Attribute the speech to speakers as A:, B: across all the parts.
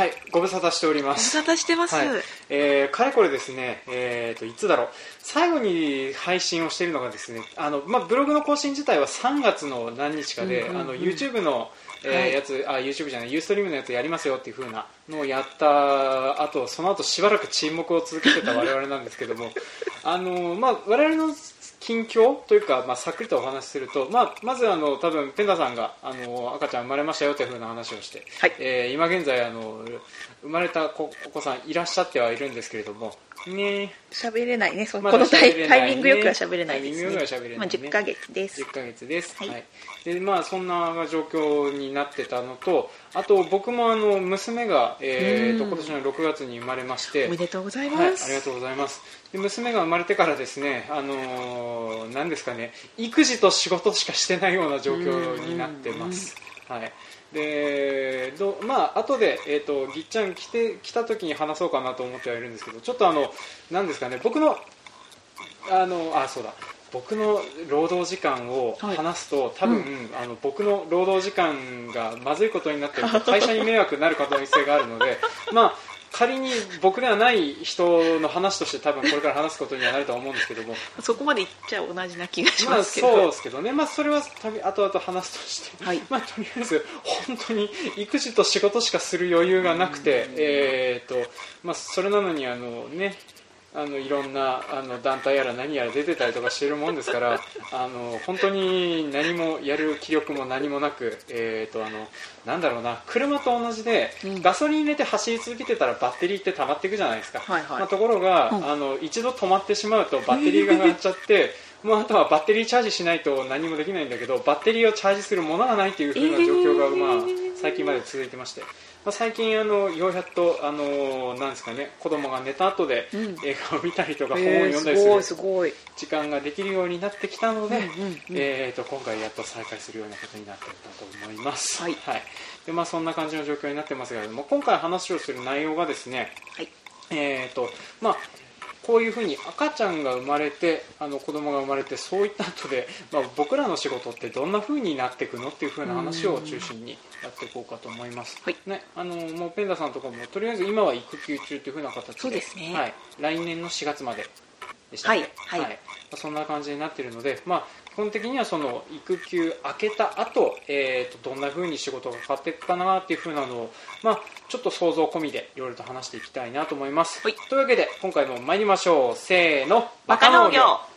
A: はいご無沙汰しておりま
B: ご無
A: す
B: 沙汰してます。
A: はい。えーかれこれですね、えー、といつだろう。最後に配信をしているのがですねあの、まあ、ブログの更新自体は3月の何日かで、
B: うんうんうん。
A: あの YouTube の、えー
B: はい。
A: やつあ YouTube じゃないユーストリームのやつやりますよっていう風なのをやった後その後しばらく沈黙を続けてた我々なんですけども あの、まあ、我々の近況というか、まあ、さっくりとお話しすると、まあ、まずあの多分ペンダさんがあの赤ちゃん生まれましたよという風な話をして、
B: はい。
A: えー今現在あの生まれた子お子さんいらっしゃってはいるんですけれどもね。
B: 喋れないね。そ
A: まだ
B: このタイタイミングよくは喋れないですね。
A: くは喋れないね。
B: まあ10ヶ月です。
A: 10。ヶ月です、
B: はい。
A: はい。でまあ、そんな状況になってたのとあと僕もあの娘が、えー、と
B: うん。
A: 今年の6月に生まれまして。
B: おめでとうござい
A: はい、
B: ます。
A: ありがとうございます。で娘が生まれてからですね、あのー、なんですかね育児と仕事しかしてないような状況になってます、はいでどまあ後で、えー、とぎっちゃん来て来た時に話そうかなと思ってはいるんですけどちょっとあのなんですかね僕のあのあそうだ。僕の労働時間を話すと、多分、あの僕の労働時間がまずいことになって会社に迷惑になる可能性があるのでまあ仮に僕ではない人の話として多分これから話すことにはなるとは思うんですけども。
B: そこまで言っちゃ同じな気がし
A: まあ
B: ますけど。
A: そうですけどね、まあ、それはたび後々話すとして、
B: はい。
A: まあ、とりあえず本当に育児と仕事しかする余裕がなくて、えーとまあ、それなのにあの、ね、あのいろんなあの団体やら何やら出てたりとかしてるもんですから あの本当に何もやる気力も何もなく、えーとあのなんだろうな車と同じで、
B: うん。
A: ガソリン入れて走り続けてたらバッテリーって溜まっていくじゃないですか。
B: はいはい。
A: まあ、ところが、
B: うん。
A: あの一度止まってしまうとバッテリーが上がっちゃって、もうあとはバッテリーチャージしないと何もできないんだけどバッテリーをチャージするものがないという風な状況が、
B: えー。
A: まあ、最近まで続いてまして、まあ、最近あのようやっとあのなんですかね子供が寝た後で
B: うん。
A: 映画を見たりとか本を
B: えー
A: 読んだりする。時間ができるようになってきたので、えー、と今回やっと再開するようなことになっていたと思います、
B: はい。
A: でまあ、そんな感じの状況になってますがもう今回話をする内容がですね、
B: はい。
A: えーとまあ、こういうふうに赤ちゃんが生まれてあの子供が生まれてそういった後で、まあ、僕らの仕事ってどんなふうになっていくのっていうふうな話を中心にやっていこうかと思います、
B: はい。
A: ね、あのもうペンダさんとかもとりあえず今は育休中というふうな形で
B: そうですね。
A: はい、来年の4月まででしたっけ？
B: はいはい。
A: まあそんな感じになっているので、まあ、基本的にはその育休明けた後、えー、とどんなふうに仕事が変わっていくかなっていうふうなのを、まあ、ちょっと想像込みでいろいろと話していきたいなと思います、
B: はい。
A: というわけで今回も参りましょう。せーの。
B: バカ農業。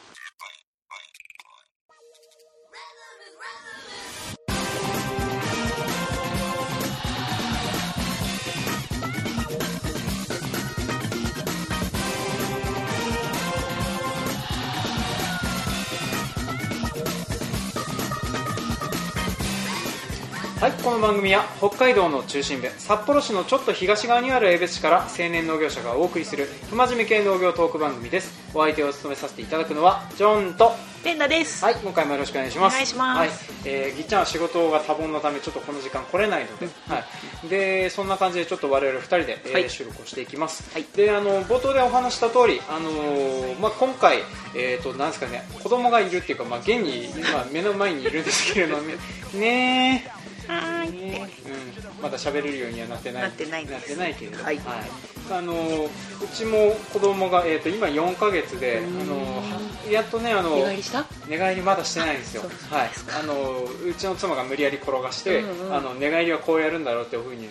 A: はいこの番組は北海道の中心部札幌市のちょっと東側にある江別市から青年農業者がお送りする不真面目系農業トーク番組です。お相手を務めさせていただくのはジョンと
B: ペンダです。
A: はい今回もよろしくお願いします。
B: お願いします。
A: はい。えーぎっちゃんは仕事が多忙のためちょっとこの時間来れないので,、はい、でそんな感じでちょっと我々2人で、えー
B: はい。
A: 収録をしていきます、
B: はい。
A: であの冒頭でお話した通り、あのーまあ、今回、えー、となんですかね子供がいるっていうか、まあ、現に今目の前にいるんですけれどもね
B: はーい。
A: ねうん、まだ喋れるようにはなってない。
B: なってない
A: なってないけれど、
B: はい。
A: あのうちも子供がえっ、と今4ヶ月で、あ
B: うん。
A: のはやっとねあの
B: 寝返りした？
A: 寝返りまだしてないんですよ。
B: そうそう
A: はい。あのうちの妻が無理やり転がして、
B: うんうん
A: あの寝返りはこうやるんだろうっていうふうに、ね、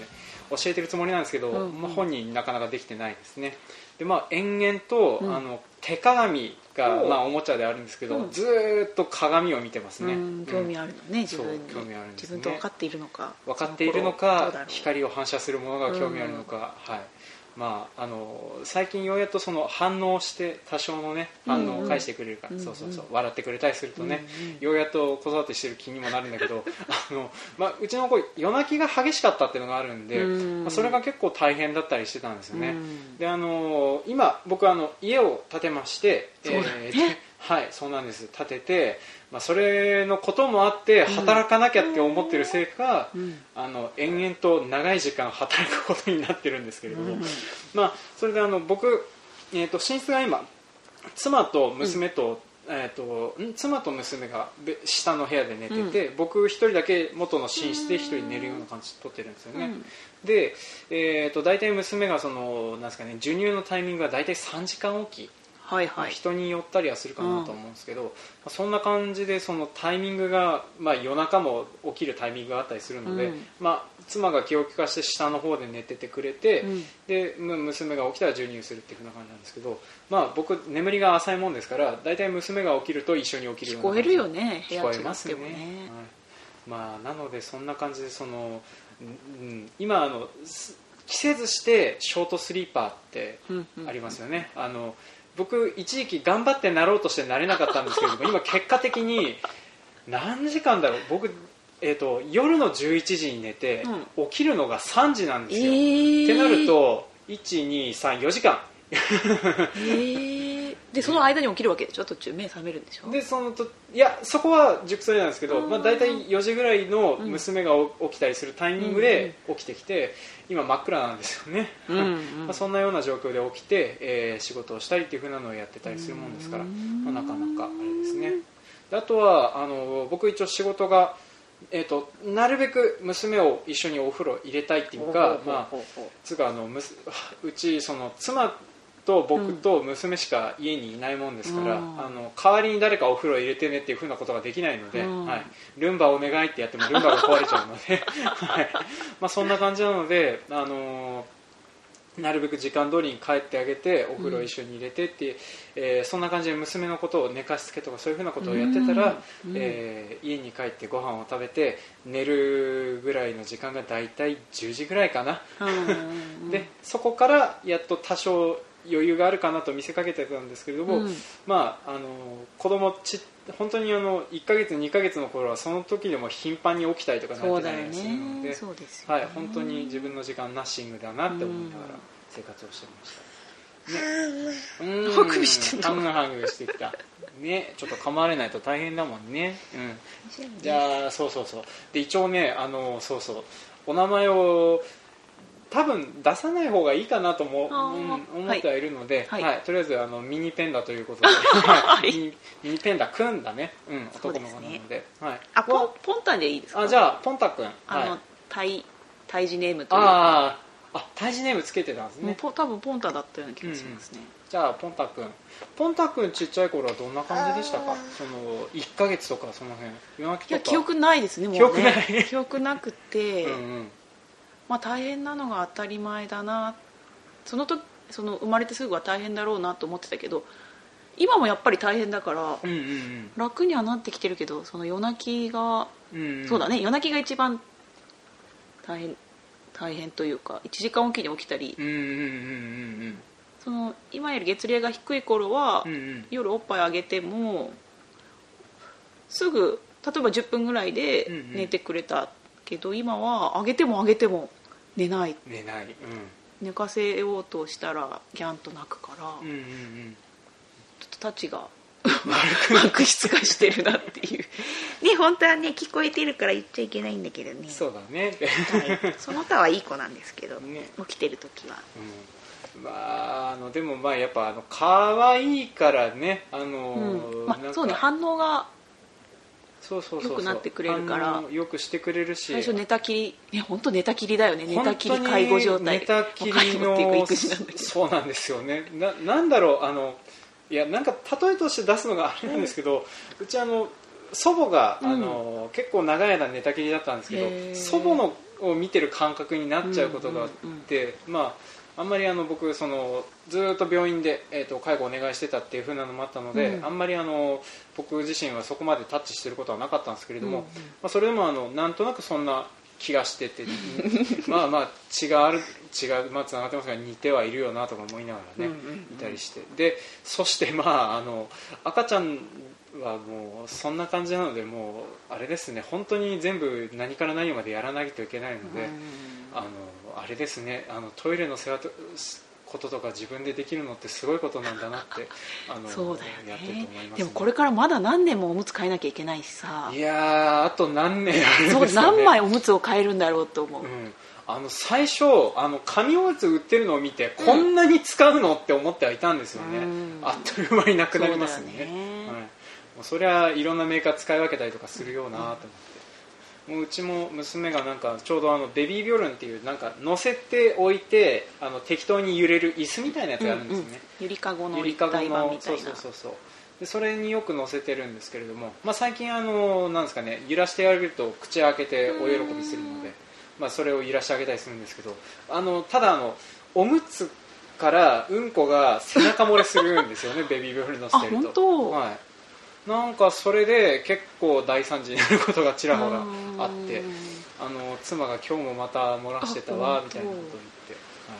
A: 教えてるつもりなんですけど、
B: うんうん。
A: まあ、本人なかなかできてないですね。でまあ延々と、
B: うん。
A: あの手鏡が、まあ、おもちゃであるんですけど、
B: う。ん
A: ずーっと鏡を見てますね、
B: うん興味
A: あ
B: あるのね自分
A: 興味あるんですね。
B: 自分と分かっているのか
A: 分かっているのか光を反射するものが興味あるのか、はいまあ、あの最近ようやっとその反応して多少のね反応を返してくれるか。ら、
B: うんうん。
A: そうそうそう。笑ってくれたりするとね、
B: うんうん。
A: ようやっと子育てしてる気にもなるんだけど あの、まあ、うちの子夜泣きが激しかったっていうのがあるんで、
B: うん。
A: まあ、それが結構大変だったりしてたんですよね、
B: うん。
A: であの今僕はあの家を建てまして
B: そうだ。ね
A: えーではいそうなんです。建てて、まあ、それのこともあって働かなきゃって思ってるせいか、
B: うん。
A: あの延々と長い時間働くことになってるんですけれども、
B: うん
A: まあ、それであの僕、えー、と寝室が今妻と娘とえー、とん？妻と娘がべ下の部屋で寝てて、僕一人だけ元の寝室で一人寝るような感じで撮ってるんですよね、
B: うん。
A: で、えー、と大体娘がそのなんですか、ね、授乳のタイミングが大体3時間おき、まあ
B: はい。はい
A: 人によったりはするかなと思うんですけど、まあそんな感じでそのタイミングが、まあ、夜中も起きるタイミングがあったりするので、
B: うん。
A: まあ、妻が気を利かして下の方で寝ててくれて、
B: うん。
A: でむ娘が起きたら授乳するっていう風な感じなんですけど、まあ、僕眠りが浅いもんですから大体娘が起きると一緒に起きるような
B: 聞こえるよね部
A: 聞こえますね
B: ね。
A: はい。まあ、なのでそんな感じでその、うんうん今あのす季節してショートスリーパーって
B: うんうん。
A: ありますよね、あの僕一時期頑張ってなろうとしてなれなかったんですけれども 今結果的に何時間だろう？僕、えー、と夜の11時に寝て、起きるのが3時なんですよ、
B: えー。
A: ってなると1234時間。
B: えーでその間に起きるわけでしょ？途中目覚めるんでしょ？
A: でそのといやそこは熟睡なんですけど、
B: うん
A: まあ、大体4時ぐらいの娘がお起きたりするタイミングで起きてきて、今真っ暗なんですよね、
B: うんうん
A: まあ、そんなような状況で起きて、えー仕事をしたりっていうふうなのをやってたりするもんですから、
B: うん。
A: まあ、なかなかあれですね。であとはあの僕一応仕事が、えー、となるべく娘を一緒にお風呂入れたいっていうか、まあ、つうかあのむすうちその妻と僕と娘しか家にいないもんですから、
B: うん。
A: あの代わりに誰かお風呂入れてねっていうふうなことができないので、
B: うん。
A: はい、ルンバお願いってやってもルンバが壊れちゃうので、はい。まあ、そんな感じなので、あのなるべく時間通りに帰ってあげてお風呂一緒に入れてって、えーそんな感じで娘のことを寝かしつけとかそういうふうなことをやってたら、
B: うん。
A: えー家に帰ってご飯を食べて寝るぐらいの時間が大体10時ぐらいかな、
B: うん。
A: でそこからやっと多少余裕があるかなと見せかけてたんですけれども、
B: うん。
A: まあ、あの子供ち本当にあの1ヶ月2ヶ月の頃はその時でも頻繁に起きたりとかなってたりするの
B: ね。
A: で、
B: そうですよね。
A: はい、本当に自分の時間ナッシングだなって思いながら生活をしてました、ね、うん。
B: ハグしてんの
A: ハグハグしてきた。ね。ちょっと噛まれないと大変だもんね、うん、じゃあそうそうそう。で一応ねあのそうそう。お名前を多分出さない方がいいかなとも、うん思ってはいるので、
B: はい。
A: はい。とりあえずあのミニペンダということで、
B: はい。
A: ミニペンダくんだね、うん、男の子なので。はい、
B: あポンポンタンでいいですか？
A: あじゃあポンタくんはい。
B: あのタイタイジネームというか。
A: あーあ胎児ネームつけてたんですね。
B: 多分ポンタだったような気がしますね、
A: じゃあポンタくんポンタくんちっちゃい頃はどんな感じでしたか？その1ヶ月とかその辺。夜泣きとか。
B: いや記憶ないですねもうね。
A: 記憶ない。
B: 記憶なくて、
A: うんうん
B: まあ大変なのが当たり前だな。その時その生まれてすぐは大変だろうなと思ってたけど今もやっぱり大変だから
A: うんうん
B: 楽にはなってきてるけどその夜泣きが、
A: うんうん。
B: そうだね。夜泣きが一番大変大変というか1時間おきに起きたり。
A: うんうんうんうん
B: その今より月齢が低い頃は、
A: うんうん。
B: 夜おっぱいあげてもすぐ例えば10分ぐらいで
A: うんうん。
B: 寝てくれたけど、今はあげてもあげても寝ない。
A: 寝ない。
B: 寝かせようとしたらギャンと泣くから、
A: うんうんうん。うん
B: ちょっとたちが悪質化してるなっていう。
C: ね本当はね聞こえてるから言っちゃいけないんだけどね。
A: そうだね。
C: はい。その他はいい子なんですけど、
A: ね。
C: 起きてる時は。
A: うん。まああのでもまあやっぱあの可愛いからねあの
B: うん。まあ、そうね反応が
A: そうそうそう
B: 良くなってくれるから。
A: よくしてくれるし。
B: 最初寝たきりね本当寝たきりだよね。寝たきり介護状態。
A: 寝たきりの
B: っていうか育児なんだけど。
A: そうなんですよね。ななんだろうあのいやなんか例えとして出すのがあれなんですけど、うちあの祖母が、あの結構長い間寝たきりだったんですけど祖母のを見てる感覚になっちゃうことがあって、まああんまりあの僕そのずーっと病院で、えー、と介護をお願いしてたっていう風なのもあったので、
B: うん。
A: あんまりあの僕自身はそこまでタッチしてることはなかったんですけれども、
B: うん。うん
A: まあ、それでもあのなんとなくそんな気がしてて まあまあ血がある血がまあつながってますが似てはいるよなとか思いながらね、
B: うんうんうん。
A: いたりして。でそしてまああの赤ちゃんはもうそんな感じなのでもうあれですね本当に全部何から何までやらないといけないので、あのあれですね。あのトイレの世話とこととか自分でできるのってすごいことなんだなって あの
B: そうだよ
A: やってると
B: ね
A: ね、
B: でもこれからまだ何年もおむつ替えなきゃいけないしさ。
A: いやーあと何年あるんですかね。
B: そう何枚おむつを替えるんだろうと思う、
A: うん、あの最初あの紙おむつ売ってるのを見て、こんなに使うのって思ってはいたんですよね、
B: うん。
A: あっという間になくなりますよね
B: ね。
A: はい、もうそりゃいろんなメーカー使い分けたりとかするようなと思って、もううちも娘がなんかちょうどあのベビービョルンっていうなんか乗せておいてあの適当に揺れる椅子みたいなやつがあるんですよね、
B: ゆりかごの
A: ゆりかご
B: 立体版
A: のそう
B: みたいな。
A: そうそうそう。でそれによく乗せてるんですけれども、まあ、最近あのなんですかね揺らしてあげると口開けてお喜びするので、まあ、それを揺らしてあげたりするんですけどあのただあのおむつからうんこが背中漏れするんですよねベビービョル乗せてると。
B: あ本当？
A: はい、なんかそれで結構大惨事になることがちらほらあって
B: うん
A: あの妻が今日もまた漏らしてたわ
B: あ
A: みたいなことを言って、は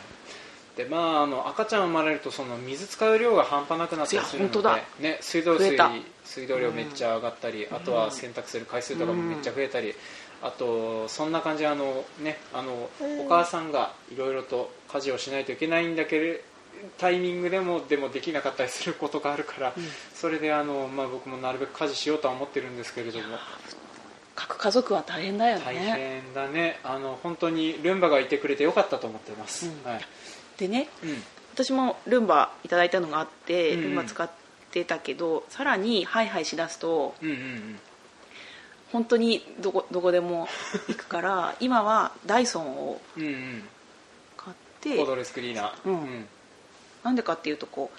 A: い、でまああの赤ちゃん生まれるとその水使う量が半端なくなったりするのでね、水道水水道量めっちゃ上がったり、あとは洗濯する回数とかもめっちゃ増えたり、あとそんな感じであの、ね、あのお母さんがいろいろと家事をしないといけないんだけれタイミングでもでもできなかったりすることがあるから、それであの、まあ、僕もなるべく家事しようとは思ってるんですけれども。
B: 各家族は大変だよ
A: 大
B: ね
A: 変だね。あの本当にルンバがいてくれてよかったと思ってます、
B: うん。
A: はい。
B: でね
A: うん。
B: 私もルンバいただいたのがあって、
A: うん。うん
B: ルンバ使ってたけどさらにハイハイしだすと
A: うんうん
B: 本当にどこどこでも行くから 今はダイソンを
A: うんうん。
B: 買っ
A: うんコー
B: て
A: ドレスクリーナー。
B: うんなんでかっていうとこう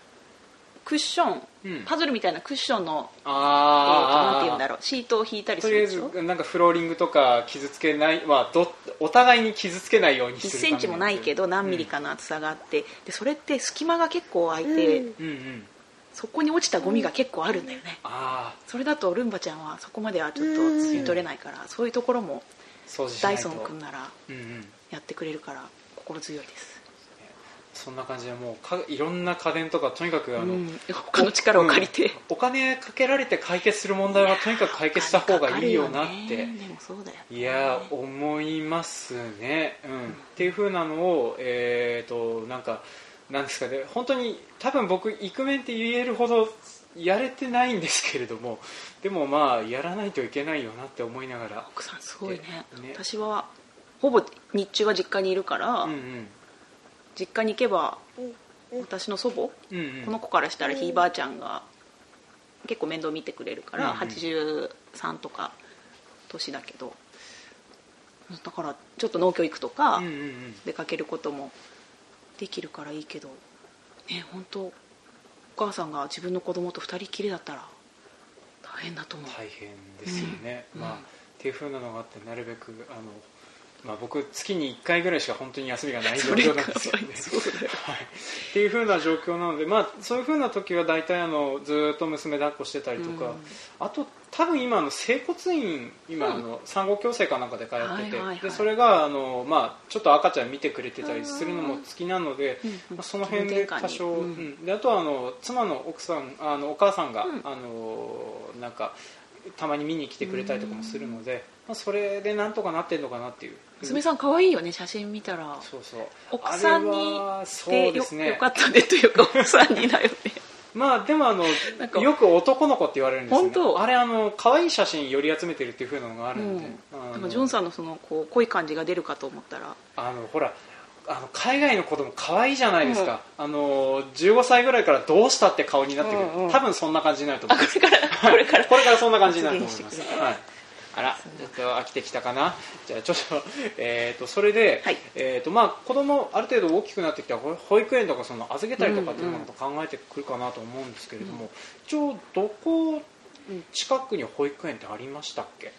B: クッション、
A: うん。
B: パズルみたいなクッションの、えー。と
A: ああ
B: なんて言うんだろうシートを引いたりす
A: とりあえ
B: るでしょ？
A: ずなんかフローリングとか傷つけない、まあ、どお互いに傷つけないようにす
B: 1
A: る
B: センチもないけど何ミリかの厚さがあって。でそれって隙間が結構空いて、
C: うん。
A: うんうん
B: そこに落ちたゴミが結構あるんだよね、
A: ああ
B: それだとルンバちゃんはそこまではちょっと吸い取れないから、そういうところもダイソン君なら
A: うんうん。
B: やってくれるから心強いです、
A: そんな感じでもうかいろんな家電とかとにかくあの、
B: うん、他の力を借りて、
A: うん。お金かけられて解決する問題はとにかく解決した方がいいよなって。
B: ねね
A: いや思いますね、うん。っていう風なのをえっ、となんかなんですかね。本当に多分僕イクメンって言えるほどやれてないんですけれどもでもまあやらないといけないよなって思いながら。
B: 奥さんすごいね。
A: ね。
B: 私はほぼ日中は実家にいるから、
A: うんうん
B: 実家に行けば私の祖母、
A: うんうん。
B: この子からしたらひいばあちゃんが結構面倒見てくれるから、
A: うんうん。
B: 83とか年だけどだからちょっと農協行くとか、
A: うんうんうん。
B: 出かけることもできるからいいけどね本当お母さんが自分の子供と二人きりだったら大変だと思う、
A: 大変ですよね、まあ、
B: うん。うん
A: っていう風なのがあってなるべくあの、まあ、僕月に1回ぐらいしか本当に休みがない状況
B: か
A: なんですよね。はい、っていう風な状況なので、まあ、そういう風な時は大体あのずーっと娘抱っこしてたりとか、
B: うん。
A: あと多分今あの整骨院今
B: うん。
A: あの産後矯正かなんかで通ってて、
B: はいはいはい
A: でそれがあの、まあ、ちょっと赤ちゃん見てくれてたりするのも好きなので、
B: うんうん
A: まあ、その辺で多少、
B: うん。
A: うん。であとはあの妻の奥さんあのお母さんが、
B: うん。
A: あのなんかたまに見に来てくれたりとかもするので、まあ、それでなんとかなってんのかなっていう。
B: 娘さん可愛いよね写真見たら。
A: そうそう。
B: 奥さんに
A: そう
B: で
A: すね。
B: よかったねというか奥さんにだよね。
A: まあでもあのよく男の子って言われるんですよ、ね、
B: 本当。
A: あれあの可愛い写真より集めてるっていう風なのがある
B: うん。
A: んで、あの
B: なんかジョンさんのそのこう濃い感じが出るかと思ったら。
A: あのほらあの海外の子供可愛いじゃないですか、あの15歳ぐらいからどうしたって顔になってくる、
B: うんうん
A: 多分そんな感じになると思う
B: あこれから。これから。
A: これからそんな感じになると思います。はい。あらちょっと飽きてきたかな？じゃあちょっと, えー、とそれで、
B: はい。
A: えーとまあ、子供ある程度大きくなってきたらほ保育園とかその預けたりとかっていうのを考えてくるかなと思うんですけれども、一応どこ近くに保育園ってありましたっけ？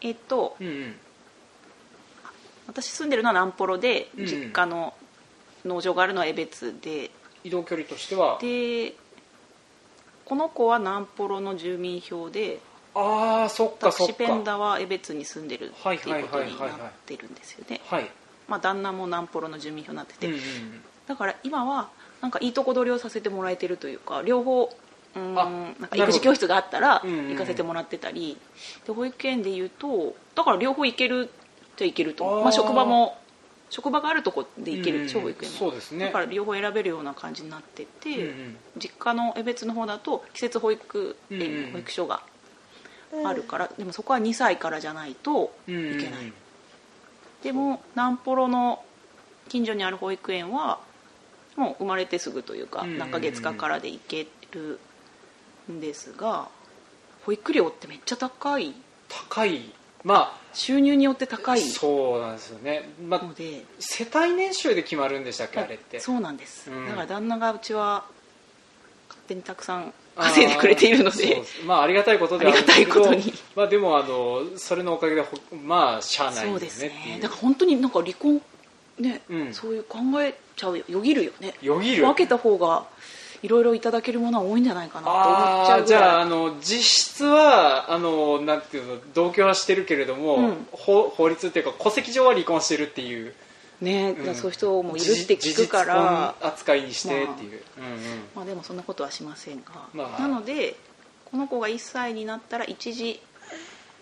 B: えっと
A: うんうん
B: 私住んでるのは南幌で
A: うん。
B: 実家の農場があるのは江別で。
A: 移動距離としては？
B: でこの子は南幌の住民票で
A: ああそっかそっ
B: 私ペン
A: か
B: ダは江別に住んでるっていうことになってるんですよね。
A: はい、
B: まあ旦那も南幌の住民票になってて、
A: うんうん
B: だから今はなんかいいとこ取りをさせてもらえてるというか両方うーん
A: あ
B: なんか
A: なるほど
B: 育児教室があったら
A: うんうんうん。
B: 行かせてもらってたり、で保育園でいうとだから両方行けるじゃ行けると。まあ、職場も職場があるとこで行けるでしょ、
A: うん。
B: 保育園も
A: そうですね。
B: だから両方選べるような感じになってて、
A: うんうん
B: 実家の江別の方だと季節保育園、
A: うんうん
B: 保育所があるからでもそこは2歳からじゃないと
A: うんうんうん。
B: いけない、でも南ポロの近所にある保育園はもう生まれてすぐというか
A: うんうんうん。
B: 何ヶ月かからで行けるんですが保育料ってめっちゃ高い。
A: 高いま
B: 収入によって高
A: あ
B: い
A: そうなんですよね、まあ
B: の、で。
A: 世帯年収で決まるんでしたっけあれって。
B: そうなんです、
A: うん。
B: だから旦那がうちは勝手にたくさん稼いでくれているので。
A: すまあありがたいことではあ
B: りがたいことに。
A: まあでもあのそれのおかげでほまあしゃあないよね
B: そうですね。だから本当になんか離婚ね、
A: うん。
B: そういう考えちゃうよよぎるよね。
A: よぎる。
B: 分けた方がいろいろいただけるものは多いんじゃないかなと思っちゃうぐらい。
A: ゃああの実質はあのなんていうの同居はしてるけれども、
B: うん。
A: 法法律っていうか戸籍上は離婚してるっていう。
B: ね、
A: うん。
B: そういう人もいるって聞くから。
A: 扱いにしてっていう、うんうん。
B: まあでもそんなことはしませんが、
A: まあ。
B: なのでこの子が1歳になったら一時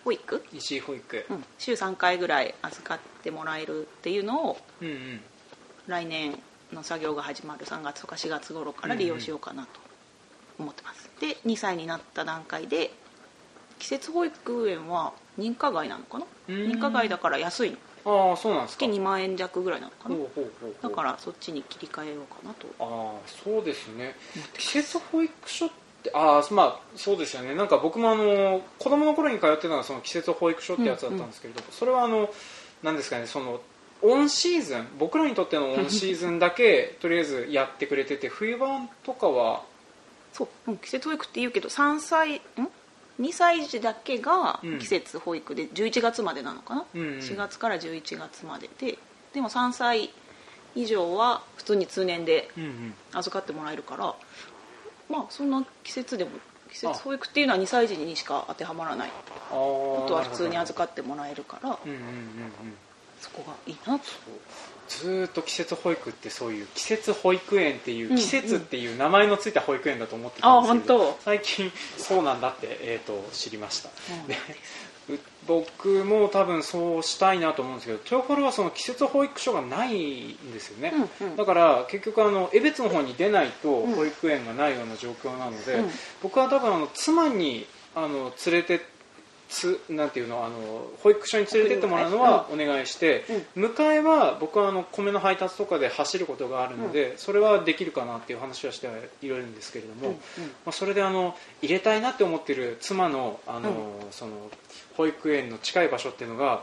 B: 保育、
A: 石井保育。
B: うん、週3回ぐらい預かってもらえるっていうのを
A: うんうん。
B: 来年の作業が始まる3月とか4月頃から利用しようかなと思ってます、で2歳になった段階で季節保育園は認可外なのかな？
A: うん。
B: 認可外だから安い
A: ああそうなんですか。
B: 月2万円弱ぐらいなのかな？だからそっちに切り替えようかなと。
A: ああそうですね。季節保育所ってああまあそうですよね。なんか僕もあの子供の頃に通ってたのはその季節保育所ってやつだったんですけれど、それはあのなんですかねそのオンシーズン僕らにとってのオンシーズンだけとりあえずやってくれてて冬版とかは？
B: そう、うん、季節保育って言うけど3歳ん？2歳児だけが
A: うん。
B: 季節保育で11月までなのかな、
A: うんうん。
B: 4月から11月までででも3歳以上は普通に通年で
A: うんうん。
B: 預かってもらえるからまあそんな季節でも季節保育っていうのは2歳児にしか当てはまらない。
A: あ
B: とは普通に預
A: か
B: かってもらえるから。
A: うんうんうんうん
B: そこがいいなと
A: ずーっと季節保育ってそういう季節保育園っていう
B: うん
A: 季節っていう名前のついた保育園だと思ってたんですけど、
B: あ本当。
A: 最近そうなんだって、えー、と知りました、
B: うん。
A: 僕も多分そうしたいなと思うんですけど豊春はその季節保育所がないんですよね、
B: うんうん。
A: だから結局あの江別の方に出ないと
B: うん。
A: 保育園がないような状況なので、
B: うん。
A: 僕は多分あの妻にあの連れてつなんていうのあの保育所に連れてってもらうのはお願いして、迎えは僕はあの米の配達とかで走ることがあるので、それはできるかなっていう話はしてはいるんですけれども、
B: うんうん
A: まあ、それであの入れたいなって思ってる妻のあの、その保育園の近い場所っていうのが、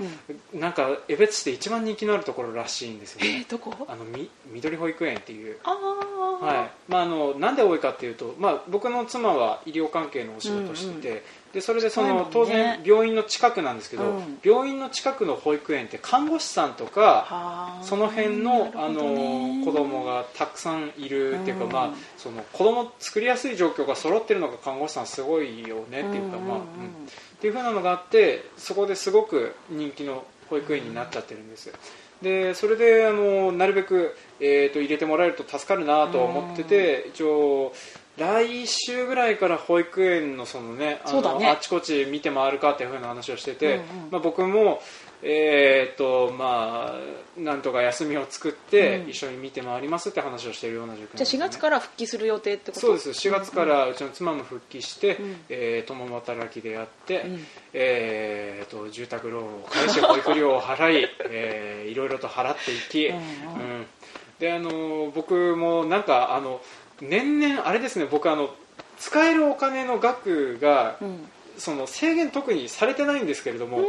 A: なんか江別市で一番人気のあるところらしいんですよ
B: え
A: ね
B: ーどこ？
A: あのみ緑保育園っていう。
B: ああ
A: はい。まあ、あのなんで多いかっていうと、まあ、僕の妻は医療関係のお仕事をしてて、
B: うん
A: でそれでその、当然病院の近くなんですけど、
B: うん。
A: 病院の近くの保育園って看護師さんとか
B: はあ
A: その辺の,、あの子供がたくさんいるっていうか、
B: うん。
A: まあ、その子供作りやすい状況が揃ってるのが看護師さんすごいよねっていうか、まあうんっていう風なのがあってそこですごく人気の保育園になっちゃってるんです。でそれであのなるべく、えー、と入れてもらえると助かるなとは思ってて、一応来週ぐらいから保育園のそのねあのあちこち見て回るかっていう風な話をしてて、
B: うんうん。
A: まあ、僕もえーとまあ、なんとか休みを作って
B: うん。
A: 一緒に見て回りますって話をしているような状況なんです
B: じゃあ4
A: よね
B: 月から復帰する予定ってこと？
A: そうです。4月からうちの妻も復帰して、
B: うん。
A: えー共働きでやって、
B: うん。
A: えーと住宅ローンを返して保育料を払い、えーいろいろと払っていき、
B: うん。うん。
A: うんであの僕もなんかあの年々あれですね僕あの使えるお金の額が、
B: うん。
A: その制限特にされてないんですけれども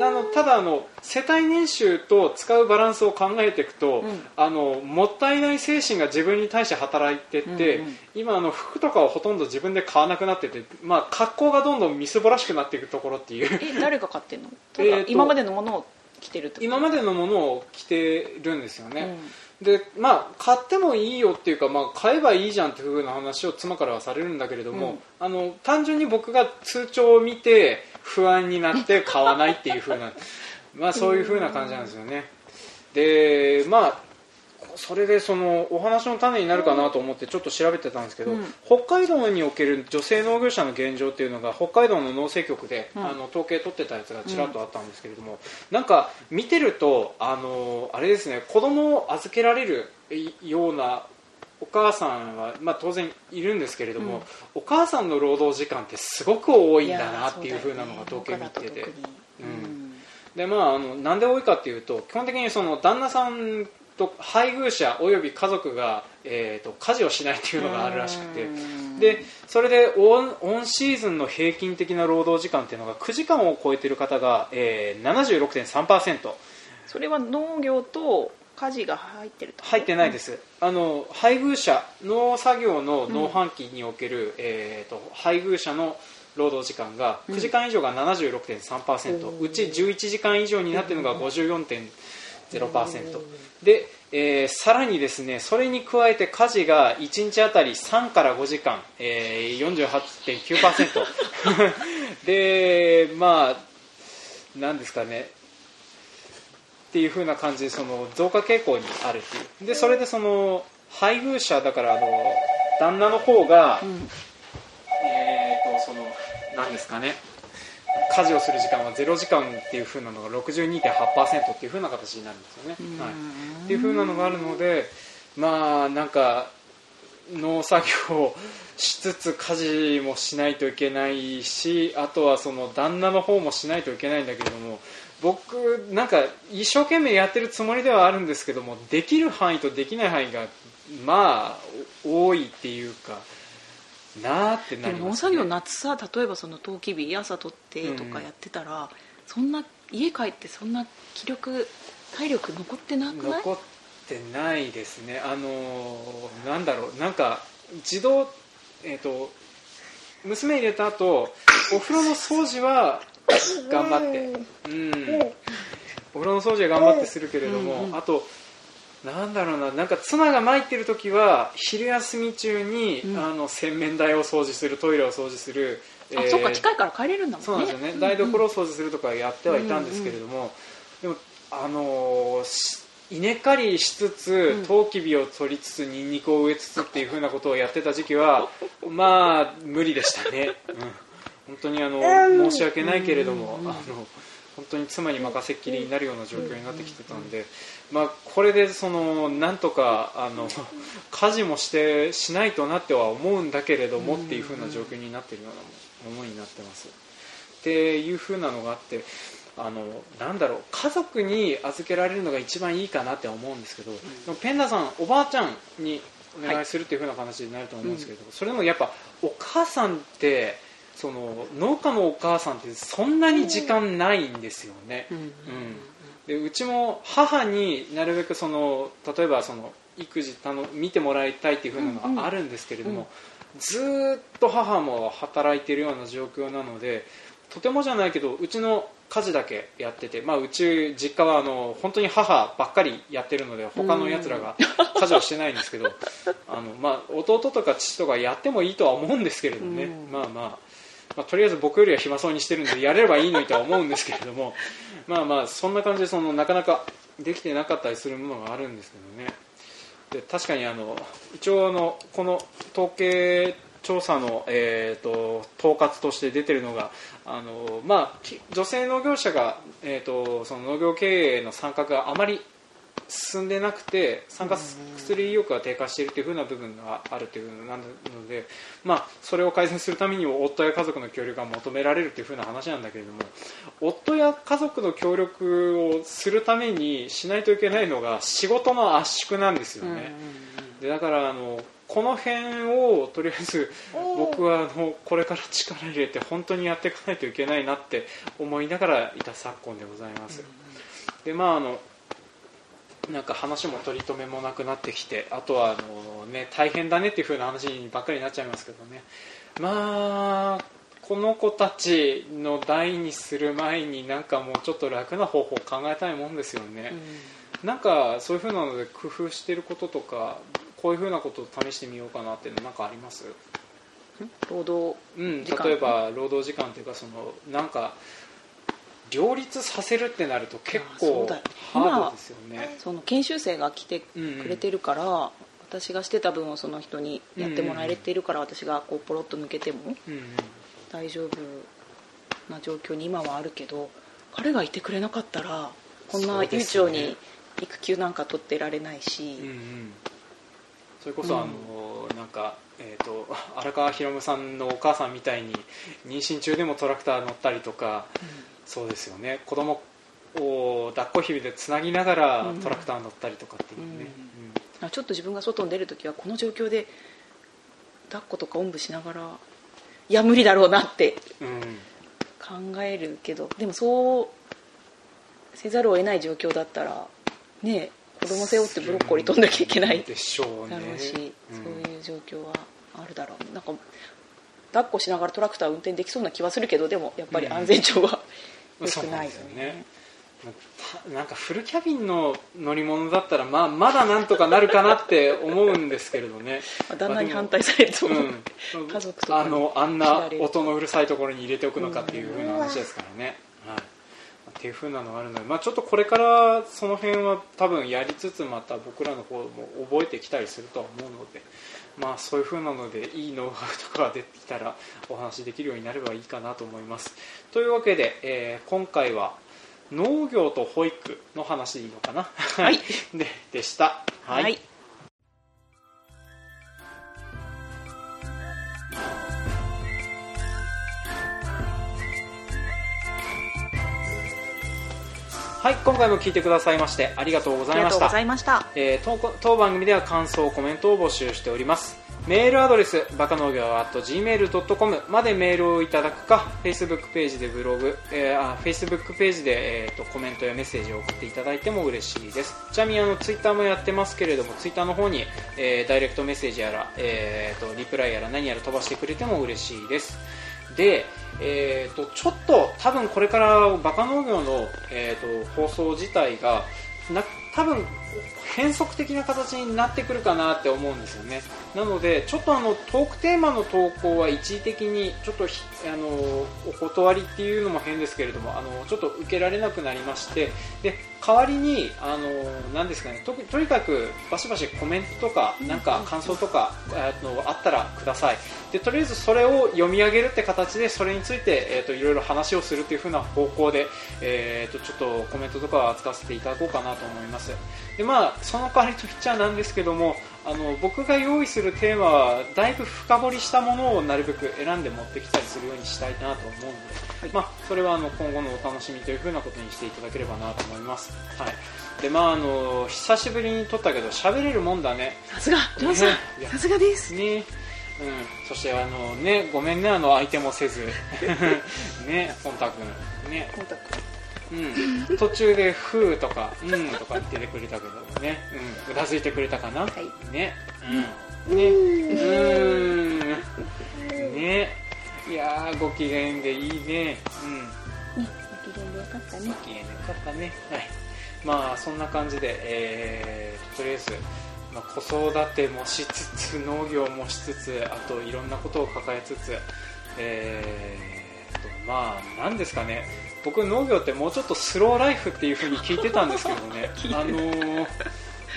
A: あのただあの世帯年収と使うバランスを考えていくと、
B: うん。
A: あのもったいない精神が自分に対して働いてって、
B: うんうん。
A: 今あの服とかをほとんど自分で買わなくなってて、まあ、格好がどんどんみすぼらしくなっていくところっていう。
B: え誰が買ってんの？今までのものを着てる
A: 今までのものを着てるんですよね、でまあ買ってもいいよっていうか、まあ、買えばいいじゃんっていう風な話を妻からはされるんだけれども、あの単純に僕が通帳を見て不安になって買わないっていう風なまあそういう風な感じなんですよね。でまあそれでそのお話の種になるかなと思ってちょっと調べてたんですけど、
B: うん。
A: 北海道における女性農業者の現状っていうのが北海道の農政局で、
B: うん。
A: あの統計取ってたやつがちらっとあったんですけれども、なんか見てるとあのあれですね子供を預けられるようなお母さんは、まあ、当然いるんですけれども、
B: うん。
A: お母さんの労働時間ってすごく多いんだなっていう風なのが統計見てて。でまあ、あのなんで多いかっていうと基本的にその旦那さんと配偶者および家族が、えー、と家事をしないっていうのがあるらしくて。でそれでオンオンシーズンの平均的な労働時間っていうのが9時間を超えている方が、えー、76.3%
B: それは農業と家事が入ってると？
A: 入ってないです、あの配偶者農作業の農飯期における、えー、と配偶者の労働時間が9時間以上が76.3%、うち11時間以上になっているのが54.0%で、えーさらにですねそれに加えて家事が1日あたり3から5時間、えー、48.9% でまあなんですかね。っていう風な感じでその増加傾向にあるっていう。でそれでその配偶者だからあの旦那の方が、えー、とそのなんですかね家事をする時間は0時間っていう風なのが62.8%っていう風な形になるんですよね。はい、っていう風なのがあるのでまあなんか農作業をしつつ家事もしないといけないしあとはその旦那の方もしないといけないんだけれども僕なんか一生懸命やってるつもりではあるんですけどもできる範囲とできない範囲がまあ多いっていうかなーってな
B: で
A: ります、
B: も農作業夏さ例えばそのトウキビ朝取ってとかやってたら、そんな家帰ってそんな気力体力残ってなくない？
A: 残ってないですね。あのーなんだろう。なんか自動えっ、と娘入れた後お風呂の掃除は頑張って。うん。お風呂の掃除は頑張ってするけれども、
B: うんうん。
A: あとなんだろうな。なんか妻が参ってる時は昼休み中に、
B: うん。
A: あの洗面台を掃除するトイレを掃除する、
B: あ、そうか近いから帰れるんだもんね。
A: そうなんですよね、台所を掃除するとかやってはいたんですけれども、でもあのーし稲刈りしつつトウキビを取りつつニンニクを植えつつっていうふうなことをやってた時期はまあ無理でしたね、うん、本当にあの申し訳ないけれども、あの本当に妻に任せっきりになるような状況になってきてたんで、まあ、これでそのなんとかあの家事もしてしないとなっては思うんだけれどもっていうふうな状況になっているような思いになってます。っていうふうなのがあってあのなんだろう家族に預けられるのが一番いいかなって思うんですけど、ペンダさんおばあちゃんにお願いするっていうふうな話になると思うんですけど、それでもやっぱお母さんってその農家のお母さんってそんなに時間ないんですよね。
B: うん。
A: うんでうちも母になるべくその例えばその育児たの見てもらいたいっていう風なのがあるんですけれども、ずーっと母も働いているような状況なのでとてもじゃないけどうちの家事だけやってて、まあ、うち実家はあの本当に母ばっかりやってるので他のやつらが家事をしてないんですけどあの、まあ、弟とか父とかやってもいいとは思うんですけれどね、
B: うん。
A: まあまあまあ、とりあえず僕よりは暇そうにしてるんでやれればいいのにとは思うんですけれども まあまあそんな感じでそのなかなかできてなかったりするものがあるんですけどね。で確かにあの一応あのこの統計調査の、えー、と統括として出てるのがあの、まあ、女性農業者が、えー、とその農業経営の参画があまり進んでなくて参加する意欲が低下しているというふうな部分があるというのなので、まあ、それを改善するためにも夫や家族の協力が求められるというふうな話なんだけれども夫や家族の協力をするためにしないといけないのが仕事の圧縮なんですよね。でだからあのこの辺をとりあえず僕はあのこれから力入れて本当にやっていかないといけないなって思いながらいた昨今でございます。でまああのなんか話も取り留めもなくなってきてあとはあの、ね、大変だねっていう風な話ばっかりになっちゃいますけどね。まあこの子たちの代にする前になんかもうちょっと楽な方法を考えたいもんですよね、なんかそういう風なので工夫してることとかこういう風なことを試してみようかなっていうのなんかあります？
B: 労働
A: うん、例えば労働時間というかそのなんか両立させるってなると結構ハードですよね。
B: その研修生が来てくれてるから、私がしてた分をその人にやってもらえてるから、私がこうポロッと抜けても
A: うんうん。
B: 大丈夫な状況に今はあるけど彼がいてくれなかったらこんな悠長に育休なんか取ってられないし、
A: うんうん。それこそあの、なんか、えー、と荒川博夢さんのお母さんみたいに妊娠中でもトラクター乗ったりとか、そうですよね。子供を抱っこひびでつなぎながら
B: うん。
A: トラクター乗ったりとかっていうね、
B: あちょっと自分が外に出るときはこの状況で抱っことかおんぶしながらいや無理だろうなって
A: うんうん
B: 考えるけどでもそうせざるを得ない状況だったらね子供背負ってブロッコリー飛んなきゃいけない
A: でしょうね。
B: だろうし、
A: うん。
B: そういう状況はあるだろう。なんか抱っこしながらトラクター運転できそうな気はするけどでもやっぱり安全上は良くないよ
A: そうなんですよ
B: ね。
A: なんかフルキャビンの乗り物だったら、まあ、まだなんとかなるかなって思うんですけれどね。
B: まあ旦那に反対されると、
A: う。ん。
B: 家族と
A: あのあん
B: 切
A: な音のうるさいところに入れておくのかっていう風な話ですからね、はい、っていう風なのがあるので、まあ、ちょっとこれからその辺は多分やりつつまた僕らの方も覚えてきたりするとは思うので、まあ、そういう風なのでいいノウハウとかが出てきたらお話しできるようになればいいかなと思います。というわけで、えー今回は農業と保育の話でいいのかな？
B: はい。
A: ででした。
B: はい、
A: はい、今回も聞いてくださいましてありがとうございました。
B: ありがとうございました。
A: えー当番組では感想コメントを募集しております。メールアドレスバカ農業 .gmail.com までメールをいただくか Facebook ページでブログ、えーあ Facebook ページで、えーとコメントやメッセージを送っていただいても嬉しいです。ちなみにあの Twitter もやってますけれども Twitter の方に、えーダイレクトメッセージやら、えーとリプライやら何やら飛ばしてくれても嬉しいですで、えー、とちょっと多分これからバカ農業の、えー、と放送自体がな多分変則的な形になってくるかなって思うんですよね。なのでちょっとあのトークテーマの投稿は一時的にちょっとひあのお断りっていうのも変ですけれどもあのちょっと受けられなくなりましてで代わりにあのなんですかねととにかくバシバシコメントとかなんか感想とかあのあったらください。でとりあえずそれを読み上げるって形でそれについて、えー、といろいろ話をするという風な方向で、えー、とちょっとコメントとかを扱わせていただこうかなと思いますでまあその代わりと言っちゃなんですけどもあの僕が用意するテーマはだいぶ深掘りしたものをなるべく選んで持ってきたりするようにしたいなと思うので、
B: はい。
A: まあ、それはあの今後のお楽しみという風なことにしていただければなと思います、はい、でまああの久しぶりに撮ったけど喋れるもんだね。
B: さすが。ジョンさん、
A: ね。
B: さすがです。
A: ね。うん、そしてあのねごめんねあの相手もせず。ねポンタ君。ね。
B: コンタクト
A: うん、途中で「ふー」とか「うん」とか言っててくれたけどね、うん、うなずいてくれたかな、
B: い。
A: ね。うん。ね。うーん。ね。いやーご機嫌でいいね。うん。
B: ねご機嫌でよかったね。
A: ご機嫌でよかったね。はい。まあそんな感じでえーとりあえずまあ、子育てもしつつ農業もしつつあといろんなことを抱えつつえーとまあなんですかね僕農業ってもうちょっとスローライフっていう風に聞いてたんですけどね。あのー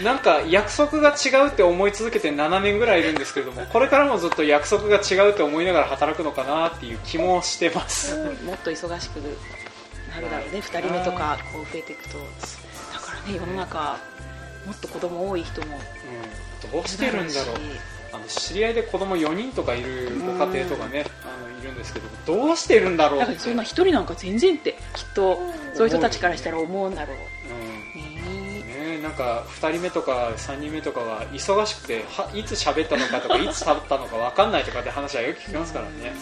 A: なんか約束が違うって思い続けて7年ぐらいいるんですけれどもこれからもずっと約束が違うって思いながら働くのかなっていう気もしてます。
B: もっと忙しくなるだろうね、2人目とかこう増えていくと。だからね世の中もっと子供多い人も
A: うん、どうしてるんだろうあの知り合いで子供4人とかいるご家庭とかねあのいるんですけどどうしてるんだろう？って
B: だからそんな1人なんか全然ってきっとそういう人たちからしたら思うんだろう。
A: なんか2人目とか3人目とかが忙しくてはいつ喋ったのかとかいつ喋ったのか分かんないとかって話はよく聞きますからね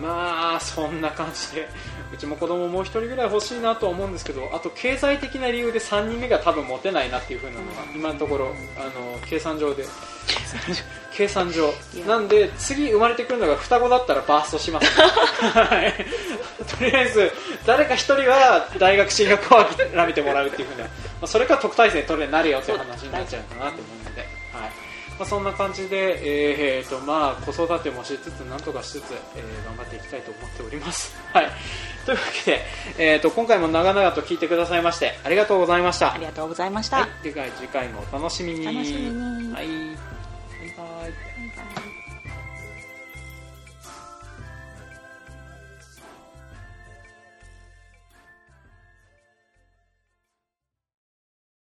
A: まあそんな感じでうちも子供もう1人ぐらい欲しいなとは思うんですけどあと経済的な理由で3人目が多分持てないなっていう風なのが今のところあの計算上で。計算上。なんで次生まれてくるのが双子だったらバーストします、はいとりあえず誰か1人は大学進学を諦めてもらうっていう風な、まあ、それか特待生取れになれよっていう話になっちゃうかなと思うので、はいまあ、そんな感じで、えーとまあ、子育てもしつつなんとかしつつ、えー頑張っていきたいと思っております、はい、というわけで、えー、と今回も長々と聞いてくださいましてありがとうございました。
B: ありがとうございました、
A: はい、では次回もお楽しみに。
B: 楽しみに。
A: はい。
B: バイバイ